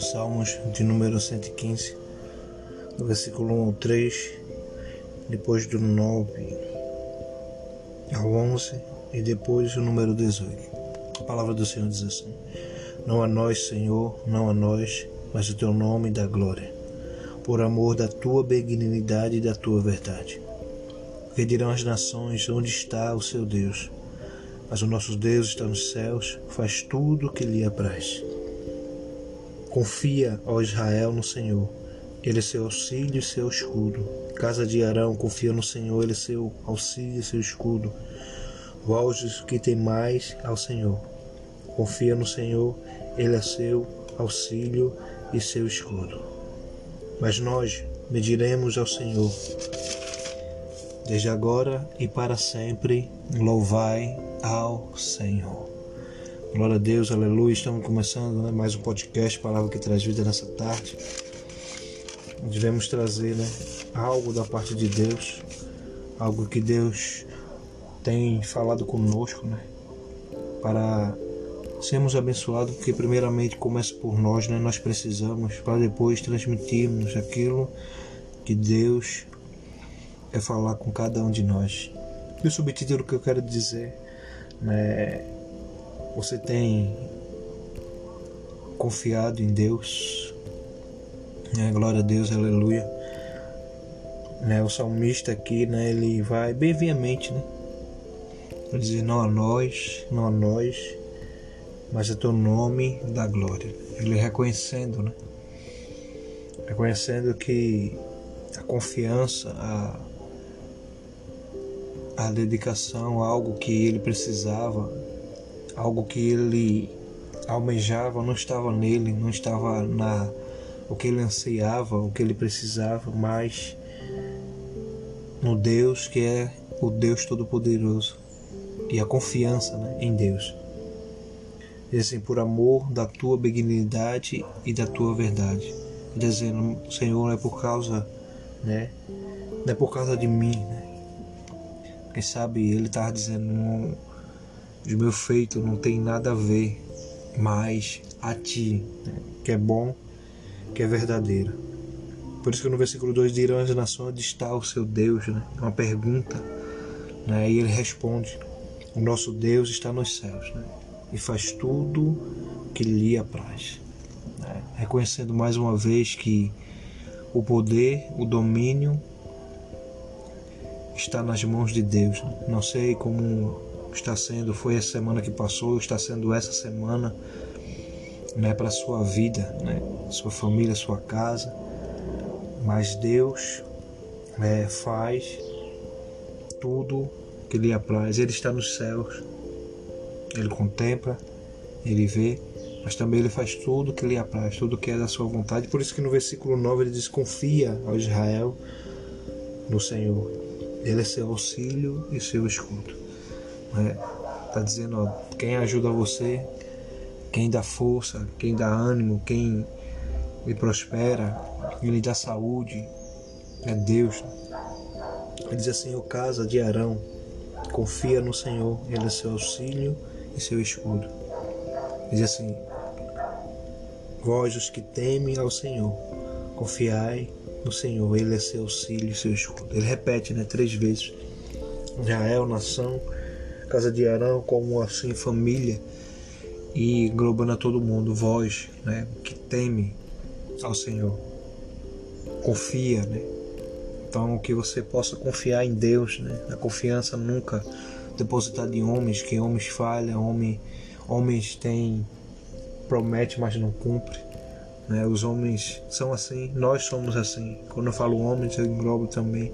Salmos de número 115, do versículo 1 ao 3, depois do 9 ao 11 e depois o número 18. A palavra do Senhor diz assim: Não a nós, Senhor, não a nós, mas o teu nome dá glória, por amor da tua benignidade e da tua verdade. Porque dirão as nações: Onde está o seu Deus? Mas o nosso Deus está nos céus, faz tudo o que lhe apraz. Confia, ó Israel, no Senhor. Ele é seu auxílio e seu escudo. Casa de Arão, confia no Senhor, ele é seu auxílio e seu escudo. Vós que tem mais ao Senhor. Confia no Senhor, ele é seu auxílio e seu escudo. Mas nós mediremos ao Senhor. Desde agora e para sempre, louvai ao Senhor. Glória a Deus, aleluia. Estamos começando né, mais um podcast, Palavra que traz vida nessa tarde. Devemos trazer né, algo da parte de Deus, algo que Deus tem falado conosco, né, para sermos abençoados, porque primeiramente começa por nós, né, nós precisamos, para depois transmitirmos aquilo que Deus quer falar com cada um de nós. E o subtítulo que eu quero dizer né, você tem confiado em Deus? Né? Glória a Deus, aleluia. Né? O salmista aqui, né? ele vai bem viamente, né? Dizer não a nós, não a nós, mas a teu nome da glória. Ele reconhecendo, né? Reconhecendo que a confiança, a, a dedicação, algo que ele precisava, algo que ele almejava não estava nele, não estava na o que ele ansiava, o que ele precisava, mas no Deus que é o Deus Todo-Poderoso e a confiança né, em Deus. E assim, por amor da tua benignidade e da tua verdade. Dizendo, Senhor, é por causa, né? Não é por causa de mim, né? Quem sabe ele estava dizendo, não, de meu feito não tem nada a ver, mas a ti, né? que é bom, que é verdadeiro. Por isso que no versículo 2 dirão as nações onde está o seu Deus, né? É uma pergunta, né? E ele responde: O nosso Deus está nos céus, né? E faz tudo que lhe apraz. Né? Reconhecendo mais uma vez que o poder, o domínio está nas mãos de Deus. Não sei como está sendo, foi a semana que passou, está sendo essa semana, né, para a sua vida, né, sua família, sua casa. Mas Deus né, faz tudo que lhe apraz. Ele está nos céus, ele contempla, ele vê, mas também ele faz tudo que lhe apraz, tudo que é da sua vontade. Por isso que no versículo 9 ele diz: Confia ao Israel no Senhor. Ele é seu auxílio e seu escudo. Né? Tá dizendo, ó, quem ajuda você, quem dá força, quem dá ânimo, quem lhe prospera, quem lhe dá saúde, é Deus. Ele diz assim, o casa de Arão, confia no Senhor, Ele é seu auxílio e seu escudo. Diz assim, vós os que temem ao Senhor, confiai no Senhor, Ele é seu auxílio e seu escudo. Ele repete né, três vezes, Israel, nação, casa de Arão como assim família e englobando a todo mundo, vós, né, que teme ao Senhor, confia, né? Então que você possa confiar em Deus, né? A confiança nunca depositada em homens, que homens falham, homem, homens têm promete, mas não cumpre. Né? Os homens são assim, nós somos assim. Quando eu falo homens, eu englobo também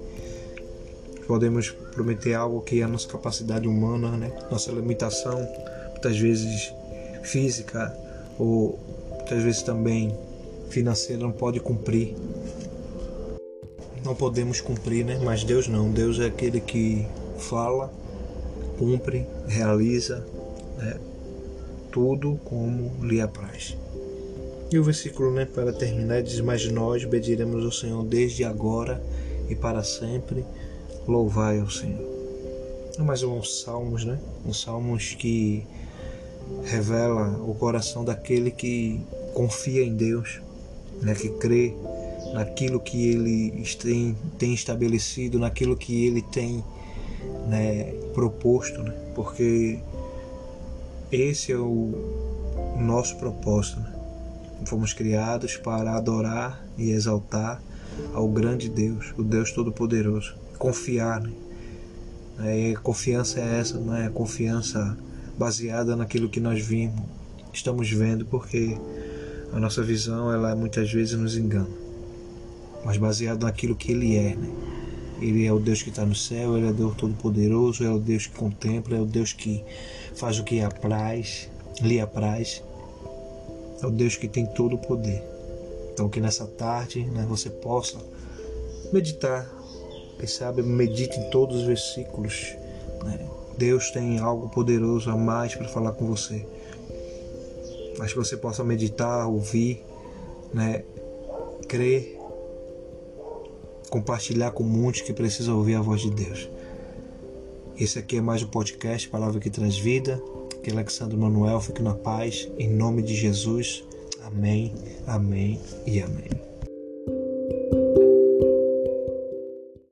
podemos prometer algo que é a nossa capacidade humana, né? nossa limitação, muitas vezes física ou muitas vezes também financeira não pode cumprir. Não podemos cumprir, né? Mas Deus não. Deus é aquele que fala, cumpre, realiza né? tudo como lhe apraz. E o versículo, né, para terminar, diz: Mas nós obediremos ao Senhor desde agora e para sempre Louvai ao Senhor. É mais um salmos, né? Um salmos que revela o coração daquele que confia em Deus, né, que crê naquilo que ele tem, tem estabelecido, naquilo que ele tem né, proposto, né, porque esse é o nosso propósito. Né? Fomos criados para adorar e exaltar ao grande Deus, o Deus Todo-Poderoso. Confiar, né? É, confiança é essa, não é confiança baseada naquilo que nós vimos, estamos vendo, porque a nossa visão ela muitas vezes nos engana, mas baseado naquilo que Ele é, né? Ele é o Deus que está no céu, Ele é o Deus Todo-Poderoso, é o Deus que contempla, é o Deus que faz o que apraz, lhe apraz, é o Deus que tem todo o poder. Então que nessa tarde né, você possa meditar, quem sabe medite em todos os versículos. Né? Deus tem algo poderoso a mais para falar com você. Mas que você possa meditar, ouvir, né? crer, compartilhar com muitos que precisam ouvir a voz de Deus. Esse aqui é mais um podcast Palavra que Traz Alexandre Manuel fique na paz. Em nome de Jesus. Amém, amém e amém.